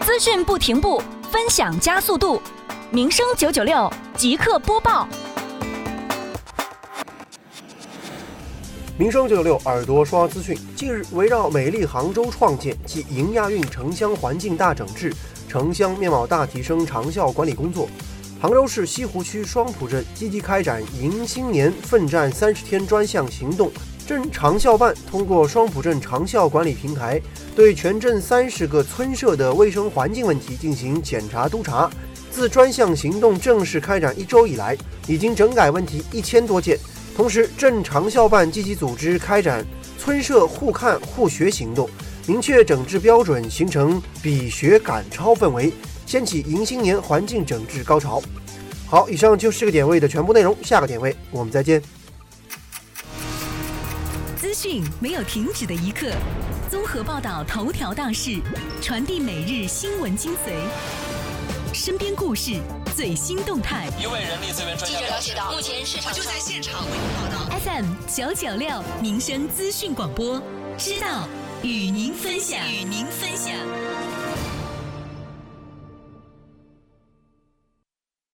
资讯不停步，分享加速度。民生九九六即刻播报。民生九九六耳朵刷资讯。近日，围绕美丽杭州创建及迎亚运城乡环境大整治、城乡面貌大提升长效管理工作，杭州市西湖区双浦镇积极开展迎新年奋战三十天专项行动。镇长效办通过双浦镇长效管理平台，对全镇三十个村社的卫生环境问题进行检查督查。自专项行动正式开展一周以来，已经整改问题一千多件。同时，镇长效办积极组织开展村社互看互学行动，明确整治标准，形成比学赶超氛围，掀起迎新年环境整治高潮。好，以上就是这个点位的全部内容，下个点位我们再见。资讯没有停止的一刻，综合报道头条大事，传递每日新闻精髓，身边故事最新动态。一位人力资源专家了解到，目前市场就在现场为您报道。FM 九九六民生资讯广播，知道与您分享，与您分享。